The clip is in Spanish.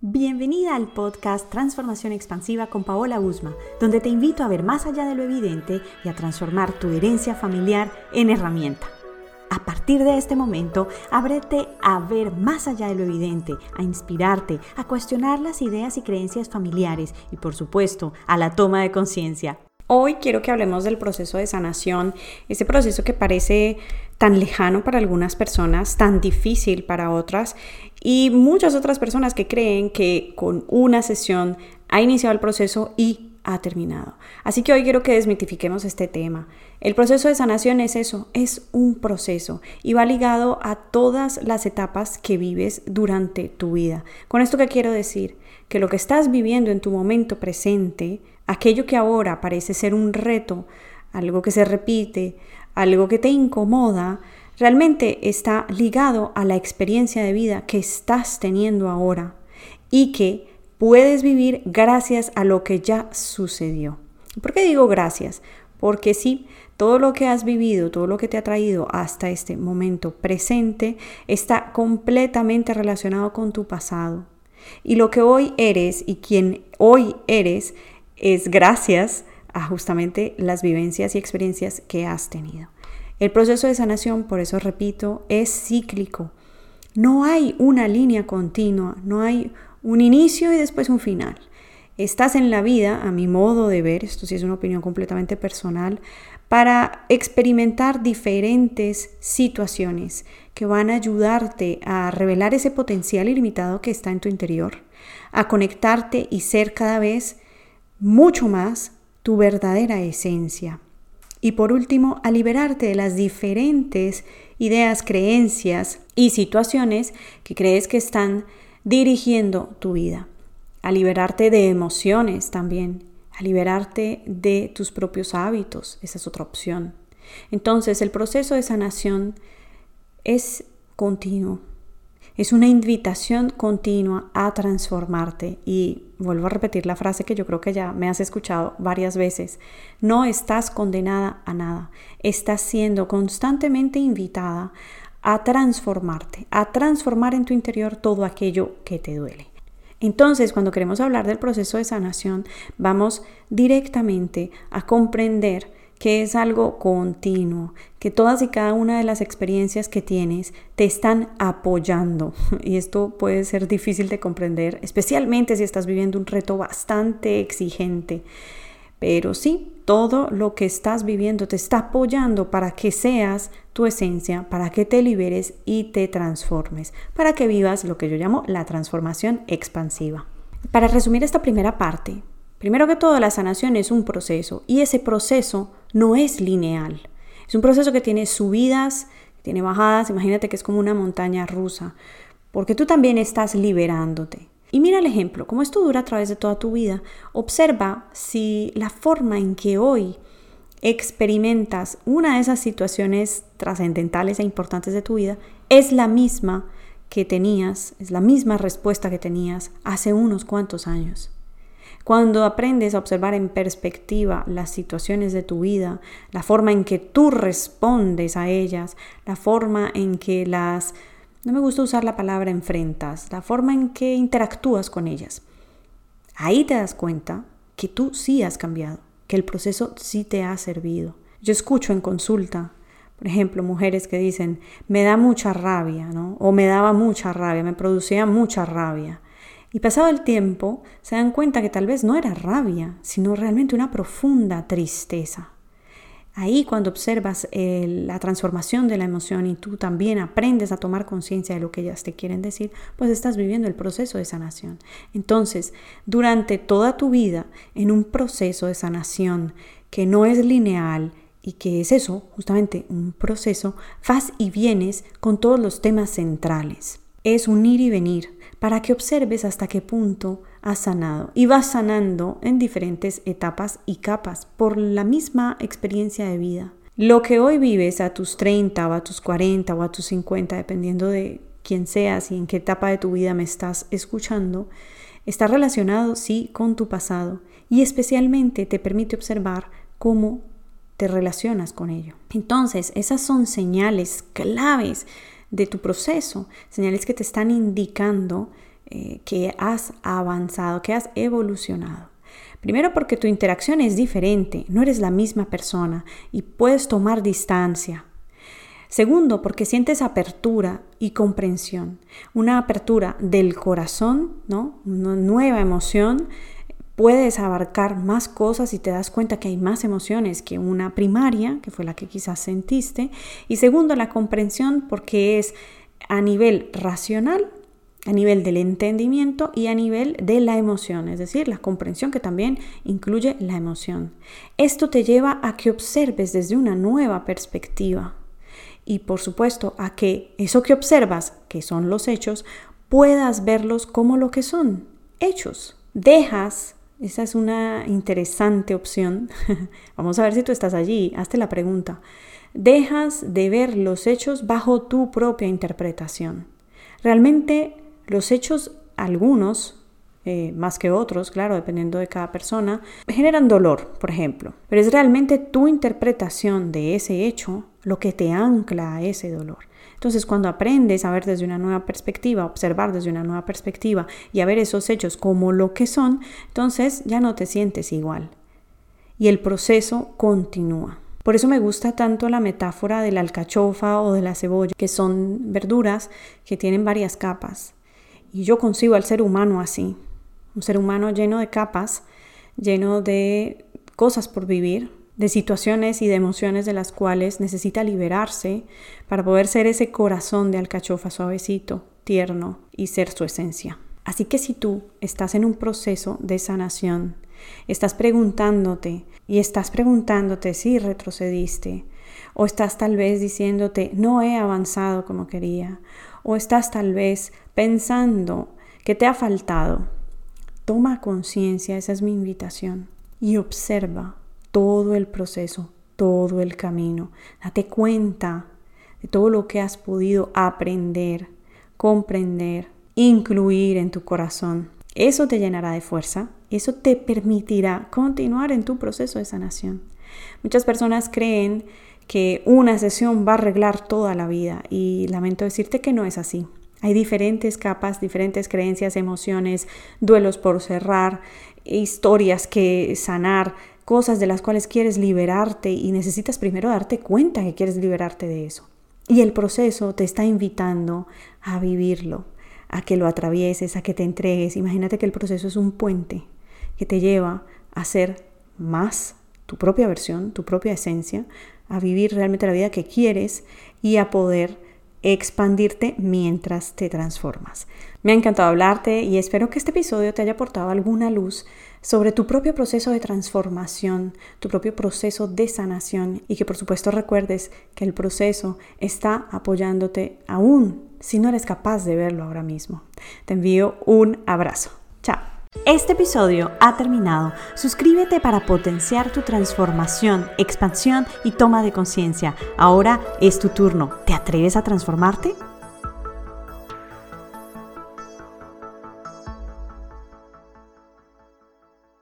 Bienvenida al podcast Transformación Expansiva con Paola Usma, donde te invito a ver más allá de lo evidente y a transformar tu herencia familiar en herramienta. A partir de este momento, ábrete a ver más allá de lo evidente, a inspirarte, a cuestionar las ideas y creencias familiares y, por supuesto, a la toma de conciencia. Hoy quiero que hablemos del proceso de sanación, ese proceso que parece tan lejano para algunas personas, tan difícil para otras y muchas otras personas que creen que con una sesión ha iniciado el proceso y ha terminado. Así que hoy quiero que desmitifiquemos este tema. El proceso de sanación es eso, es un proceso y va ligado a todas las etapas que vives durante tu vida. Con esto que quiero decir, que lo que estás viviendo en tu momento presente, aquello que ahora parece ser un reto, algo que se repite, algo que te incomoda, realmente está ligado a la experiencia de vida que estás teniendo ahora y que puedes vivir gracias a lo que ya sucedió. ¿Por qué digo gracias? Porque sí, todo lo que has vivido, todo lo que te ha traído hasta este momento presente está completamente relacionado con tu pasado. Y lo que hoy eres y quien hoy eres es gracias a justamente las vivencias y experiencias que has tenido. El proceso de sanación, por eso repito, es cíclico. No hay una línea continua, no hay un inicio y después un final. Estás en la vida, a mi modo de ver, esto sí es una opinión completamente personal, para experimentar diferentes situaciones que van a ayudarte a revelar ese potencial ilimitado que está en tu interior, a conectarte y ser cada vez mucho más tu verdadera esencia. Y por último, a liberarte de las diferentes ideas, creencias y situaciones que crees que están dirigiendo tu vida. A liberarte de emociones también. A liberarte de tus propios hábitos. Esa es otra opción. Entonces, el proceso de sanación es continuo. Es una invitación continua a transformarte. Y vuelvo a repetir la frase que yo creo que ya me has escuchado varias veces. No estás condenada a nada. Estás siendo constantemente invitada a transformarte, a transformar en tu interior todo aquello que te duele. Entonces, cuando queremos hablar del proceso de sanación, vamos directamente a comprender que es algo continuo, que todas y cada una de las experiencias que tienes te están apoyando. Y esto puede ser difícil de comprender, especialmente si estás viviendo un reto bastante exigente. Pero sí, todo lo que estás viviendo te está apoyando para que seas tu esencia, para que te liberes y te transformes, para que vivas lo que yo llamo la transformación expansiva. Para resumir esta primera parte, Primero que todo, la sanación es un proceso y ese proceso no es lineal. Es un proceso que tiene subidas, tiene bajadas, imagínate que es como una montaña rusa, porque tú también estás liberándote. Y mira el ejemplo, como esto dura a través de toda tu vida, observa si la forma en que hoy experimentas una de esas situaciones trascendentales e importantes de tu vida es la misma que tenías, es la misma respuesta que tenías hace unos cuantos años. Cuando aprendes a observar en perspectiva las situaciones de tu vida, la forma en que tú respondes a ellas, la forma en que las, no me gusta usar la palabra enfrentas, la forma en que interactúas con ellas, ahí te das cuenta que tú sí has cambiado, que el proceso sí te ha servido. Yo escucho en consulta por ejemplo, mujeres que dicen, me da mucha rabia, ¿no? O me daba mucha rabia, me producía mucha rabia. Y pasado el tiempo, se dan cuenta que tal vez no era rabia, sino realmente una profunda tristeza. Ahí cuando observas la transformación de la emoción y tú también aprendes a tomar conciencia de lo que ellas te quieren decir, pues estás viviendo el proceso de sanación. Entonces, durante toda tu vida, en un proceso de sanación que no es lineal y que es eso, justamente un proceso, vas y vienes con todos los temas centrales. Es un ir y venir, para que observes hasta qué punto has sanado. Y vas sanando en diferentes etapas y capas por la misma experiencia de vida. Lo que hoy vives a tus 30 o a tus 40 o a tus 50, dependiendo de quién seas y en qué etapa de tu vida me estás escuchando, está relacionado, sí, con tu pasado y especialmente te permite observar cómo te relacionas con ello. Entonces, esas son señales claves de tu proceso, señales que te están indicando eh, que has avanzado, que has evolucionado. Primero porque tu interacción es diferente, no eres la misma persona y puedes tomar distancia. Segundo, porque sientes apertura y comprensión. Una apertura del corazón, ¿no? Una nueva emoción. Puedes abarcar más cosas y te das cuenta que hay más emociones que una primaria, que fue la que quizás sentiste. Y segundo, la comprensión porque es a nivel racional a nivel del entendimiento y a nivel de la emoción, es decir, la comprensión que también incluye la emoción. Esto te lleva a que observes desde una nueva perspectiva y por supuesto a que eso que observas, que son los hechos, puedas verlos como lo que son, hechos. Dejas, esa es una interesante opción, vamos a ver si tú estás allí, hazte la pregunta, dejas de ver los hechos bajo tu propia interpretación. Realmente los hechos, algunos, eh, más que otros, claro, dependiendo de cada persona, generan dolor, por ejemplo, pero es realmente tu interpretación de ese hecho lo que te ancla a ese dolor. Entonces, cuando aprendes a ver desde una nueva perspectiva, observar desde una nueva perspectiva y a ver esos hechos como lo que son, entonces ya no te sientes igual. Y el proceso continúa. Por eso me gusta tanto la metáfora de la alcachofa o de la cebolla, que son verduras que tienen varias capas. Y yo concibo al ser humano así, un ser humano lleno de capas, lleno de cosas por vivir, de situaciones y de emociones de las cuales necesita liberarse para poder ser ese corazón de alcachofa suavecito, tierno y ser su esencia. Así que si tú estás en un proceso de sanación, estás preguntándote y estás preguntándote si retrocediste, o estás tal vez diciéndote no he avanzado como quería, o estás tal vez pensando que te ha faltado, toma conciencia, esa es mi invitación, y observa todo el proceso, todo el camino. Date cuenta de todo lo que has podido aprender, comprender, incluir en tu corazón. Eso te llenará de fuerza, eso te permitirá continuar en tu proceso de sanación. Muchas personas creen que una sesión va a arreglar toda la vida y lamento decirte que no es así. Hay diferentes capas, diferentes creencias, emociones, duelos por cerrar, historias que sanar, cosas de las cuales quieres liberarte y necesitas primero darte cuenta que quieres liberarte de eso. Y el proceso te está invitando a vivirlo, a que lo atravieses, a que te entregues. Imagínate que el proceso es un puente que te lleva a ser más tu propia versión, tu propia esencia, a vivir realmente la vida que quieres y a poder expandirte mientras te transformas. Me ha encantado hablarte y espero que este episodio te haya aportado alguna luz sobre tu propio proceso de transformación, tu propio proceso de sanación y que por supuesto recuerdes que el proceso está apoyándote aún si no eres capaz de verlo ahora mismo. Te envío un abrazo. Chao. Este episodio ha terminado. Suscríbete para potenciar tu transformación, expansión y toma de conciencia. Ahora es tu turno. ¿Te atreves a transformarte?